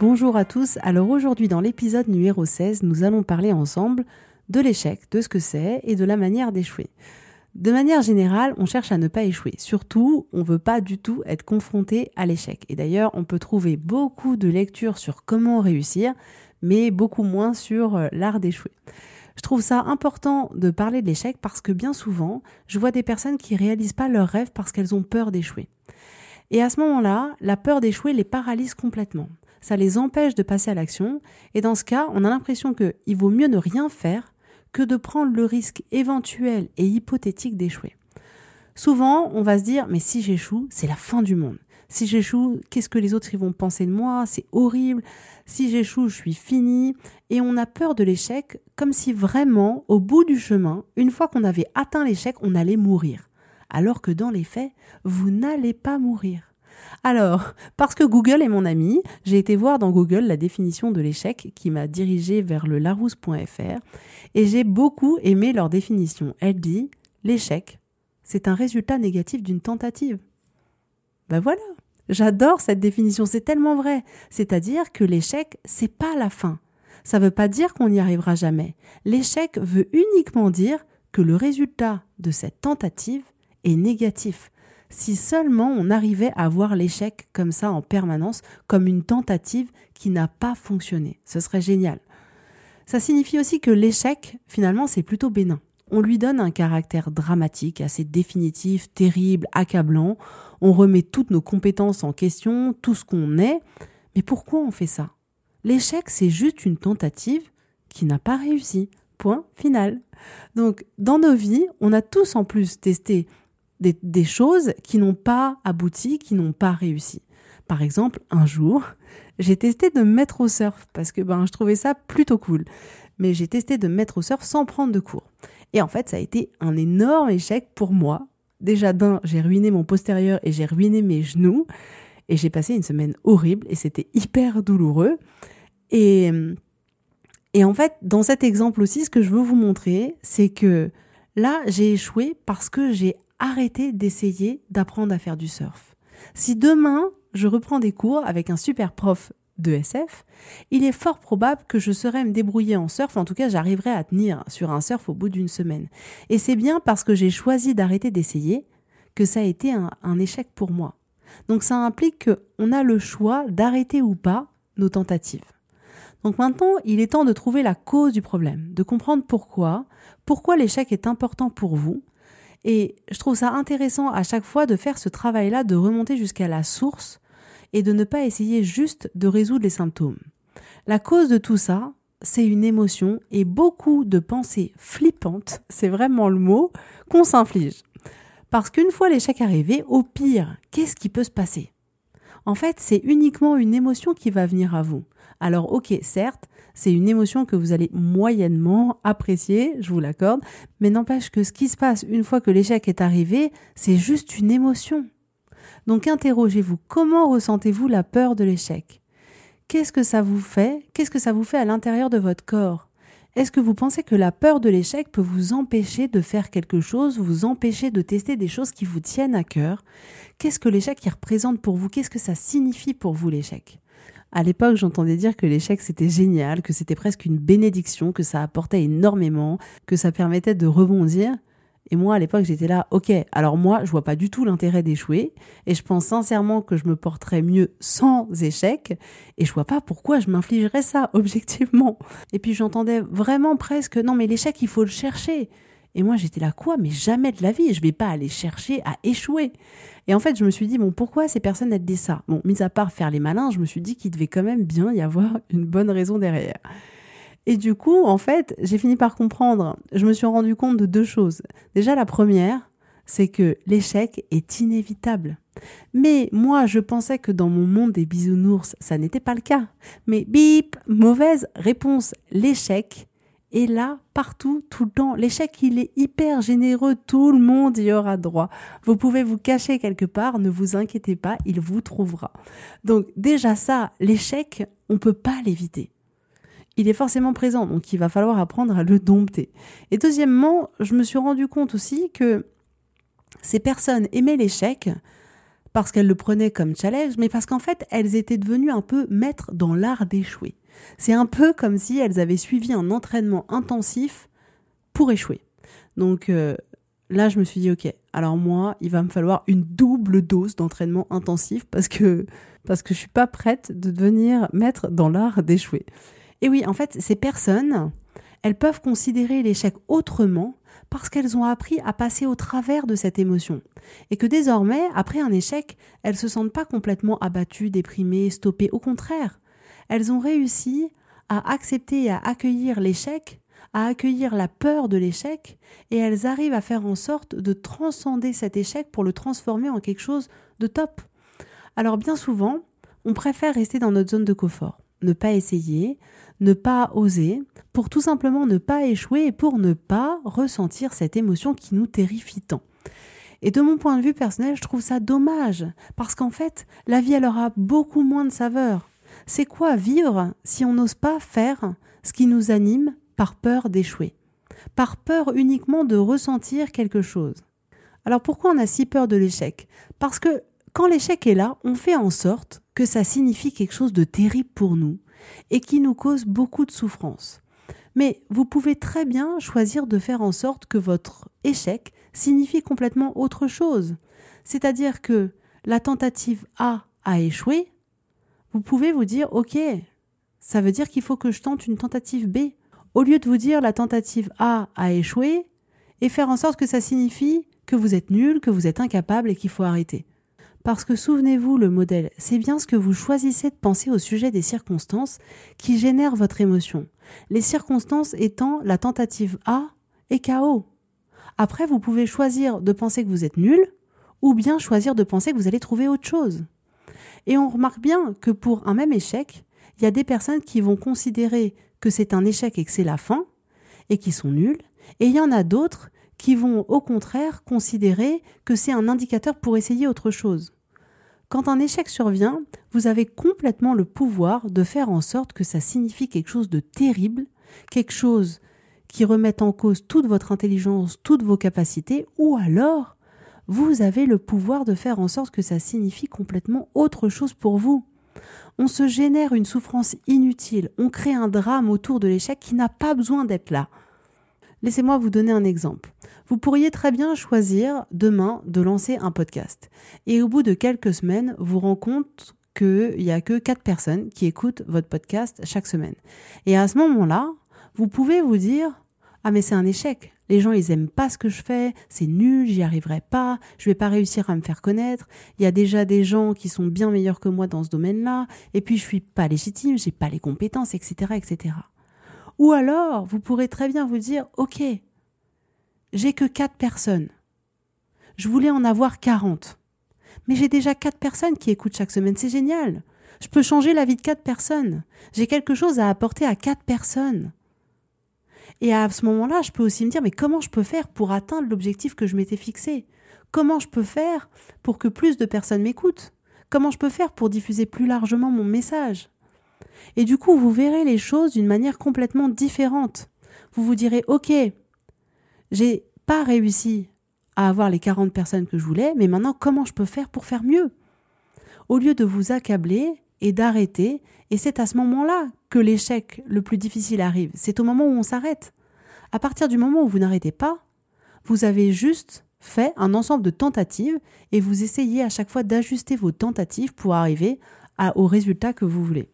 Bonjour à tous, alors aujourd'hui dans l'épisode numéro 16, nous allons parler ensemble de l'échec, de ce que c'est et de la manière d'échouer. De manière générale, on cherche à ne pas échouer. Surtout, on ne veut pas du tout être confronté à l'échec. Et d'ailleurs, on peut trouver beaucoup de lectures sur comment réussir, mais beaucoup moins sur euh, l'art d'échouer. Je trouve ça important de parler de l'échec parce que bien souvent, je vois des personnes qui réalisent pas leurs rêves parce qu'elles ont peur d'échouer. Et à ce moment-là, la peur d'échouer les paralyse complètement. Ça les empêche de passer à l'action. Et dans ce cas, on a l'impression qu'il vaut mieux ne rien faire que de prendre le risque éventuel et hypothétique d'échouer. Souvent, on va se dire, mais si j'échoue, c'est la fin du monde. Si j'échoue, qu'est-ce que les autres vont penser de moi? C'est horrible. Si j'échoue, je suis fini. Et on a peur de l'échec comme si vraiment, au bout du chemin, une fois qu'on avait atteint l'échec, on allait mourir. Alors que dans les faits, vous n'allez pas mourir. Alors, parce que Google est mon ami, j'ai été voir dans Google la définition de l'échec qui m'a dirigé vers le larousse.fr et j'ai beaucoup aimé leur définition. Elle dit l'échec, c'est un résultat négatif d'une tentative. Ben voilà, j'adore cette définition, c'est tellement vrai. C'est-à-dire que l'échec, c'est pas la fin. Ça veut pas dire qu'on n'y arrivera jamais. L'échec veut uniquement dire que le résultat de cette tentative est négatif. Si seulement on arrivait à voir l'échec comme ça en permanence, comme une tentative qui n'a pas fonctionné, ce serait génial. Ça signifie aussi que l'échec, finalement, c'est plutôt bénin. On lui donne un caractère dramatique, assez définitif, terrible, accablant on remet toutes nos compétences en question, tout ce qu'on est. Mais pourquoi on fait ça? L'échec, c'est juste une tentative qui n'a pas réussi. Point final. Donc, dans nos vies, on a tous en plus testé des, choses qui n'ont pas abouti, qui n'ont pas réussi. Par exemple, un jour, j'ai testé de me mettre au surf parce que ben, je trouvais ça plutôt cool. Mais j'ai testé de me mettre au surf sans prendre de cours. Et en fait, ça a été un énorme échec pour moi déjà d'un, j'ai ruiné mon postérieur et j'ai ruiné mes genoux. Et j'ai passé une semaine horrible et c'était hyper douloureux. Et, et en fait, dans cet exemple aussi, ce que je veux vous montrer, c'est que là, j'ai échoué parce que j'ai arrêté d'essayer d'apprendre à faire du surf. Si demain, je reprends des cours avec un super prof de SF, il est fort probable que je saurais me débrouiller en surf, en tout cas j'arriverai à tenir sur un surf au bout d'une semaine. Et c'est bien parce que j'ai choisi d'arrêter d'essayer que ça a été un, un, échec pour moi. Donc ça implique qu'on a le choix d'arrêter ou pas nos tentatives. Donc maintenant, il est temps de trouver la cause du problème, de comprendre pourquoi, pourquoi l'échec est important pour vous. Et je trouve ça intéressant à chaque fois de faire ce travail-là, de remonter jusqu'à la source et de ne pas essayer juste de résoudre les symptômes. La cause de tout ça, c'est une émotion et beaucoup de pensées flippantes, c'est vraiment le mot, qu'on s'inflige. Parce qu'une fois l'échec arrivé, au pire, qu'est-ce qui peut se passer? En fait, c'est uniquement une émotion qui va venir à vous. Alors ok, certes, c'est une émotion que vous allez moyennement apprécier, je vous l'accorde, mais n'empêche que ce qui se passe une fois que l'échec est arrivé, c'est juste une émotion. Donc interrogez-vous, comment ressentez-vous la peur de l'échec? Qu'est-ce que ça vous fait? Qu'est-ce que ça vous fait à l'intérieur de votre corps? Est-ce que vous pensez que la peur de l'échec peut vous empêcher de faire quelque chose, vous empêcher de tester des choses qui vous tiennent à cœur? Qu'est-ce que l'échec représente pour vous? Qu'est-ce que ça signifie pour vous l'échec? À l'époque, j'entendais dire que l'échec c'était génial, que c'était presque une bénédiction, que ça apportait énormément, que ça permettait de rebondir. Et moi, à l'époque, j'étais là, ok, alors moi, je vois pas du tout l'intérêt d'échouer, et je pense sincèrement que je me porterais mieux sans échec, et je vois pas pourquoi je m'infligerais ça, objectivement. Et puis j'entendais vraiment presque, non mais l'échec, il faut le chercher. Et moi, j'étais là, quoi Mais jamais de la vie, je vais pas aller chercher à échouer. Et en fait, je me suis dit, bon, pourquoi ces personnes elles disent ça? Bon, mis à part faire les malins, je me suis dit qu'il devait quand même bien y avoir une bonne raison derrière. Et du coup, en fait, j'ai fini par comprendre. Je me suis rendu compte de deux choses. Déjà, la première, c'est que l'échec est inévitable. Mais moi, je pensais que dans mon monde des bisounours, ça n'était pas le cas. Mais bip, mauvaise réponse. L'échec est là partout, tout le temps. L'échec, il est hyper généreux. Tout le monde y aura droit. Vous pouvez vous cacher quelque part. Ne vous inquiétez pas, il vous trouvera. Donc, déjà ça, l'échec, on peut pas l'éviter il est forcément présent, donc il va falloir apprendre à le dompter. Et deuxièmement, je me suis rendu compte aussi que ces personnes aimaient l'échec parce qu'elles le prenaient comme challenge, mais parce qu'en fait, elles étaient devenues un peu maîtres dans l'art d'échouer. C'est un peu comme si elles avaient suivi un entraînement intensif pour échouer. Donc euh, là, je me suis dit, ok, alors moi, il va me falloir une double dose d'entraînement intensif parce que parce que je suis pas prête de devenir maître dans l'art d'échouer. Et oui, en fait, ces personnes, elles peuvent considérer l'échec autrement parce qu'elles ont appris à passer au travers de cette émotion. Et que désormais, après un échec, elles se sentent pas complètement abattues, déprimées, stoppées. Au contraire, elles ont réussi à accepter et à accueillir l'échec, à accueillir la peur de l'échec, et elles arrivent à faire en sorte de transcender cet échec pour le transformer en quelque chose de top. Alors bien souvent, on préfère rester dans notre zone de confort, ne pas essayer, ne pas oser, pour tout simplement ne pas échouer et pour ne pas ressentir cette émotion qui nous terrifie tant. Et de mon point de vue personnel, je trouve ça dommage, parce qu'en fait, la vie, elle aura beaucoup moins de saveur. C'est quoi vivre si on n'ose pas faire ce qui nous anime par peur d'échouer? Par peur uniquement de ressentir quelque chose. Alors pourquoi on a si peur de l'échec? Parce que quand l'échec est là, on fait en sorte que ça signifie quelque chose de terrible pour nous, et qui nous cause beaucoup de souffrance. Mais vous pouvez très bien choisir de faire en sorte que votre échec signifie complètement autre chose. C'est-à-dire que la tentative A a échoué, vous pouvez vous dire OK, ça veut dire qu'il faut que je tente une tentative B. Au lieu de vous dire la tentative A a échoué, et faire en sorte que ça signifie que vous êtes nul, que vous êtes incapable et qu'il faut arrêter. Parce que souvenez-vous, le modèle, c'est bien ce que vous choisissez de penser au sujet des circonstances qui génèrent votre émotion. Les circonstances étant la tentative A et KO. Après, vous pouvez choisir de penser que vous êtes nul ou bien choisir de penser que vous allez trouver autre chose. Et on remarque bien que pour un même échec, il y a des personnes qui vont considérer que c'est un échec et que c'est la fin et qui sont nuls, et il y en a d'autres qui vont au contraire considérer que c'est un indicateur pour essayer autre chose. Quand un échec survient, vous avez complètement le pouvoir de faire en sorte que ça signifie quelque chose de terrible, quelque chose qui remette en cause toute votre intelligence, toutes vos capacités, ou alors vous avez le pouvoir de faire en sorte que ça signifie complètement autre chose pour vous. On se génère une souffrance inutile, on crée un drame autour de l'échec qui n'a pas besoin d'être là. Laissez-moi vous donner un exemple. Vous pourriez très bien choisir demain de lancer un podcast. Et au bout de quelques semaines, vous rendez compte qu'il n'y a que quatre personnes qui écoutent votre podcast chaque semaine. Et à ce moment-là, vous pouvez vous dire Ah, mais c'est un échec. Les gens, ils aiment pas ce que je fais, c'est nul, j'y arriverai pas, je vais pas réussir à me faire connaître. Il y a déjà des gens qui sont bien meilleurs que moi dans ce domaine-là, et puis je suis pas légitime, j'ai pas les compétences, etc., etc. Ou alors, vous pourrez très bien vous dire, OK, j'ai que quatre personnes. Je voulais en avoir 40. Mais j'ai déjà quatre personnes qui écoutent chaque semaine, c'est génial. Je peux changer la vie de quatre personnes. J'ai quelque chose à apporter à quatre personnes. Et à ce moment-là, je peux aussi me dire, mais comment je peux faire pour atteindre l'objectif que je m'étais fixé? Comment je peux faire pour que plus de personnes m'écoutent? Comment je peux faire pour diffuser plus largement mon message? Et du coup, vous verrez les choses d'une manière complètement différente. Vous vous direz, OK, j'ai pas réussi à avoir les 40 personnes que je voulais, mais maintenant, comment je peux faire pour faire mieux? Au lieu de vous accabler et d'arrêter, et c'est à ce moment-là que l'échec le plus difficile arrive. C'est au moment où on s'arrête. À partir du moment où vous n'arrêtez pas, vous avez juste fait un ensemble de tentatives et vous essayez à chaque fois d'ajuster vos tentatives pour arriver au résultat que vous voulez.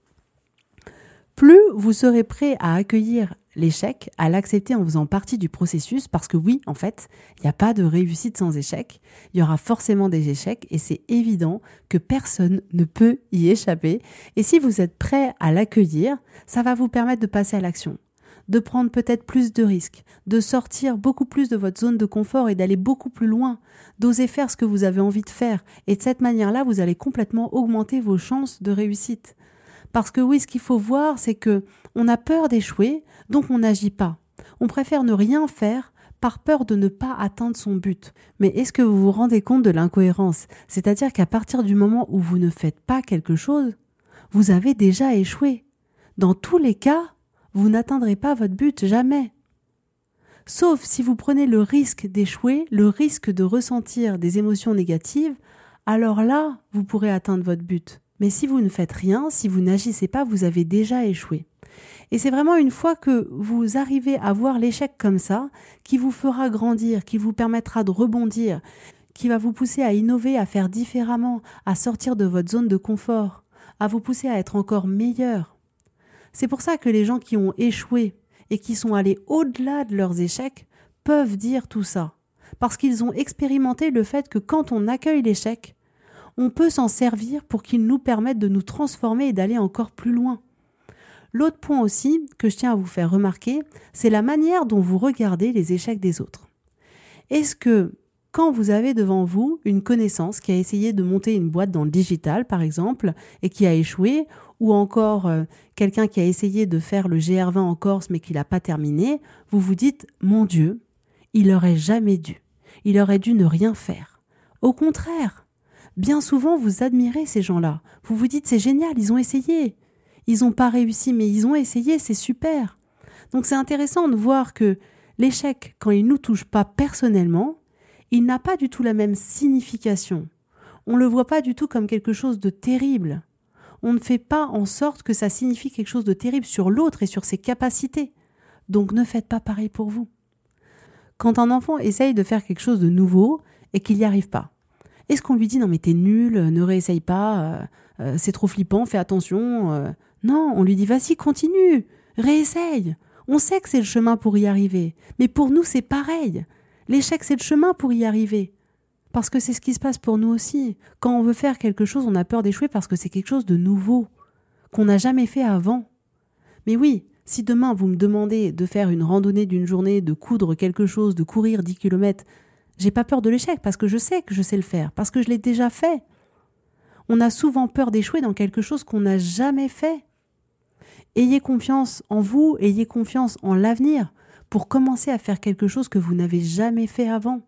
Plus vous serez prêt à accueillir l'échec, à l'accepter en faisant partie du processus, parce que oui, en fait, il n'y a pas de réussite sans échec, il y aura forcément des échecs, et c'est évident que personne ne peut y échapper, et si vous êtes prêt à l'accueillir, ça va vous permettre de passer à l'action de prendre peut-être plus de risques, de sortir beaucoup plus de votre zone de confort et d'aller beaucoup plus loin, d'oser faire ce que vous avez envie de faire. Et de cette manière-là, vous allez complètement augmenter vos chances de réussite. Parce que oui, ce qu'il faut voir, c'est que on a peur d'échouer, donc on n'agit pas. On préfère ne rien faire par peur de ne pas atteindre son but. Mais est-ce que vous vous rendez compte de l'incohérence? C'est-à-dire qu'à partir du moment où vous ne faites pas quelque chose, vous avez déjà échoué. Dans tous les cas, vous n'atteindrez pas votre but jamais. Sauf si vous prenez le risque d'échouer, le risque de ressentir des émotions négatives, alors là, vous pourrez atteindre votre but. Mais si vous ne faites rien, si vous n'agissez pas, vous avez déjà échoué. Et c'est vraiment une fois que vous arrivez à voir l'échec comme ça, qui vous fera grandir, qui vous permettra de rebondir, qui va vous pousser à innover, à faire différemment, à sortir de votre zone de confort, à vous pousser à être encore meilleur, c'est pour ça que les gens qui ont échoué et qui sont allés au-delà de leurs échecs peuvent dire tout ça. Parce qu'ils ont expérimenté le fait que quand on accueille l'échec, on peut s'en servir pour qu'il nous permette de nous transformer et d'aller encore plus loin. L'autre point aussi que je tiens à vous faire remarquer, c'est la manière dont vous regardez les échecs des autres. Est-ce que quand vous avez devant vous une connaissance qui a essayé de monter une boîte dans le digital, par exemple, et qui a échoué, ou encore euh, quelqu'un qui a essayé de faire le GR20 en Corse mais qui l'a pas terminé, vous vous dites Mon Dieu, il aurait jamais dû. Il aurait dû ne rien faire. Au contraire, bien souvent vous admirez ces gens-là. Vous vous dites C'est génial, ils ont essayé. Ils n'ont pas réussi, mais ils ont essayé, c'est super. Donc c'est intéressant de voir que l'échec, quand il ne nous touche pas personnellement, il n'a pas du tout la même signification. On ne le voit pas du tout comme quelque chose de terrible. On ne fait pas en sorte que ça signifie quelque chose de terrible sur l'autre et sur ses capacités. Donc ne faites pas pareil pour vous. Quand un enfant essaye de faire quelque chose de nouveau et qu'il n'y arrive pas, est-ce qu'on lui dit non mais t'es nul, ne réessaye pas, euh, euh, c'est trop flippant, fais attention euh. Non, on lui dit vas-y, continue, réessaye. On sait que c'est le chemin pour y arriver, mais pour nous c'est pareil. L'échec, c'est le chemin pour y arriver. Parce que c'est ce qui se passe pour nous aussi. Quand on veut faire quelque chose, on a peur d'échouer parce que c'est quelque chose de nouveau, qu'on n'a jamais fait avant. Mais oui, si demain vous me demandez de faire une randonnée d'une journée, de coudre quelque chose, de courir 10 kilomètres, j'ai pas peur de l'échec parce que je sais que je sais le faire, parce que je l'ai déjà fait. On a souvent peur d'échouer dans quelque chose qu'on n'a jamais fait. Ayez confiance en vous, ayez confiance en l'avenir pour commencer à faire quelque chose que vous n'avez jamais fait avant.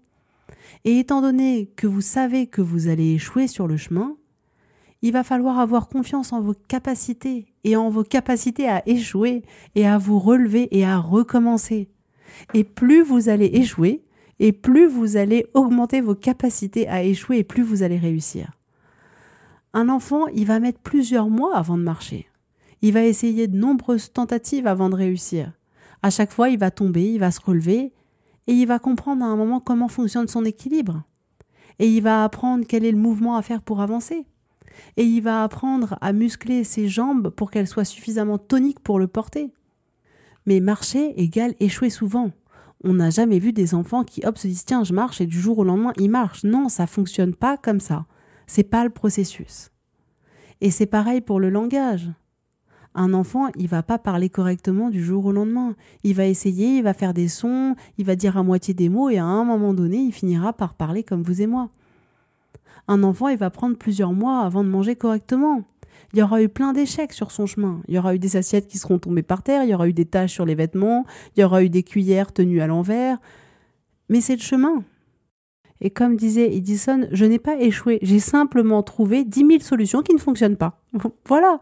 Et étant donné que vous savez que vous allez échouer sur le chemin, il va falloir avoir confiance en vos capacités et en vos capacités à échouer et à vous relever et à recommencer. Et plus vous allez échouer, et plus vous allez augmenter vos capacités à échouer et plus vous allez réussir. Un enfant, il va mettre plusieurs mois avant de marcher. Il va essayer de nombreuses tentatives avant de réussir. À chaque fois, il va tomber, il va se relever, et il va comprendre à un moment comment fonctionne son équilibre. Et il va apprendre quel est le mouvement à faire pour avancer. Et il va apprendre à muscler ses jambes pour qu'elles soient suffisamment toniques pour le porter. Mais marcher égale échouer souvent. On n'a jamais vu des enfants qui hop se disent tiens je marche et du jour au lendemain ils marchent. Non, ça fonctionne pas comme ça. C'est pas le processus. Et c'est pareil pour le langage. Un enfant, il va pas parler correctement du jour au lendemain. Il va essayer, il va faire des sons, il va dire à moitié des mots et à un moment donné, il finira par parler comme vous et moi. Un enfant, il va prendre plusieurs mois avant de manger correctement. Il y aura eu plein d'échecs sur son chemin. Il y aura eu des assiettes qui seront tombées par terre, il y aura eu des taches sur les vêtements, il y aura eu des cuillères tenues à l'envers. Mais c'est le chemin. Et comme disait Edison, je n'ai pas échoué, j'ai simplement trouvé dix mille solutions qui ne fonctionnent pas. voilà.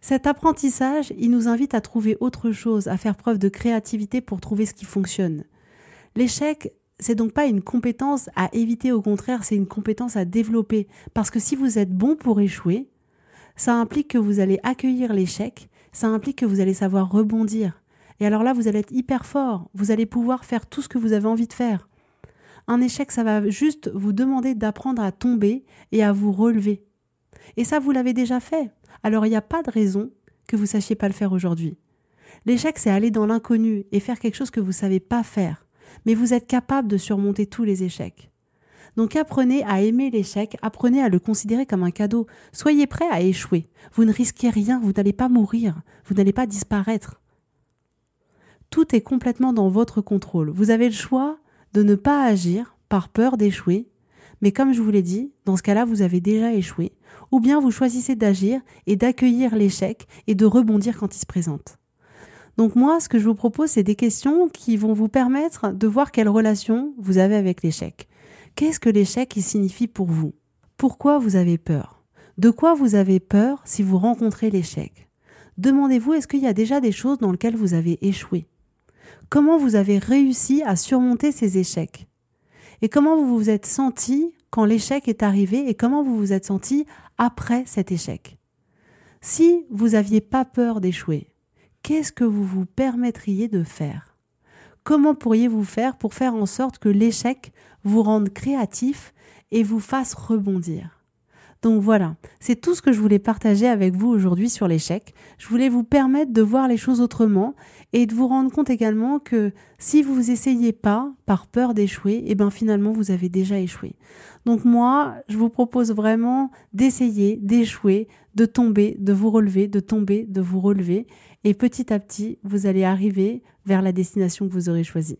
Cet apprentissage, il nous invite à trouver autre chose, à faire preuve de créativité pour trouver ce qui fonctionne. L'échec, c'est donc pas une compétence à éviter, au contraire, c'est une compétence à développer. Parce que si vous êtes bon pour échouer, ça implique que vous allez accueillir l'échec, ça implique que vous allez savoir rebondir. Et alors là, vous allez être hyper fort, vous allez pouvoir faire tout ce que vous avez envie de faire. Un échec, ça va juste vous demander d'apprendre à tomber et à vous relever. Et ça, vous l'avez déjà fait. Alors il n'y a pas de raison que vous sachiez pas le faire aujourd'hui. L'échec, c'est aller dans l'inconnu et faire quelque chose que vous ne savez pas faire. Mais vous êtes capable de surmonter tous les échecs. Donc apprenez à aimer l'échec, apprenez à le considérer comme un cadeau. Soyez prêt à échouer. Vous ne risquez rien, vous n'allez pas mourir, vous n'allez pas disparaître. Tout est complètement dans votre contrôle. Vous avez le choix de ne pas agir par peur d'échouer, mais comme je vous l'ai dit, dans ce cas-là, vous avez déjà échoué, ou bien vous choisissez d'agir et d'accueillir l'échec et de rebondir quand il se présente. Donc moi, ce que je vous propose, c'est des questions qui vont vous permettre de voir quelle relation vous avez avec l'échec. Qu'est-ce que l'échec signifie pour vous? Pourquoi vous avez peur? De quoi vous avez peur si vous rencontrez l'échec? Demandez-vous est-ce qu'il y a déjà des choses dans lesquelles vous avez échoué? Comment vous avez réussi à surmonter ces échecs? Et comment vous vous êtes senti quand l'échec est arrivé et comment vous vous êtes senti après cet échec? Si vous n'aviez pas peur d'échouer, qu'est-ce que vous vous permettriez de faire? Comment pourriez-vous faire pour faire en sorte que l'échec vous rende créatif et vous fasse rebondir donc voilà, c'est tout ce que je voulais partager avec vous aujourd'hui sur l'échec. Je voulais vous permettre de voir les choses autrement et de vous rendre compte également que si vous essayez pas par peur d'échouer, et eh ben finalement vous avez déjà échoué. Donc moi, je vous propose vraiment d'essayer, d'échouer, de tomber, de vous relever, de tomber, de vous relever et petit à petit, vous allez arriver vers la destination que vous aurez choisie.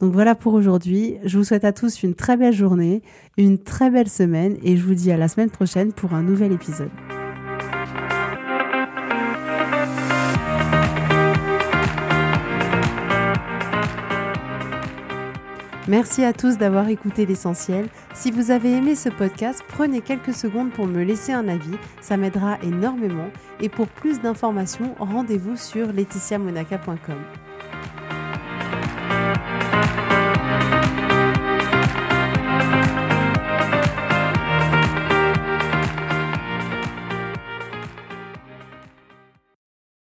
Donc voilà pour aujourd'hui. Je vous souhaite à tous une très belle journée, une très belle semaine et je vous dis à la semaine prochaine pour un nouvel épisode. Merci à tous d'avoir écouté l'essentiel. Si vous avez aimé ce podcast, prenez quelques secondes pour me laisser un avis, ça m'aidera énormément. Et pour plus d'informations, rendez-vous sur laetitiamonaca.com.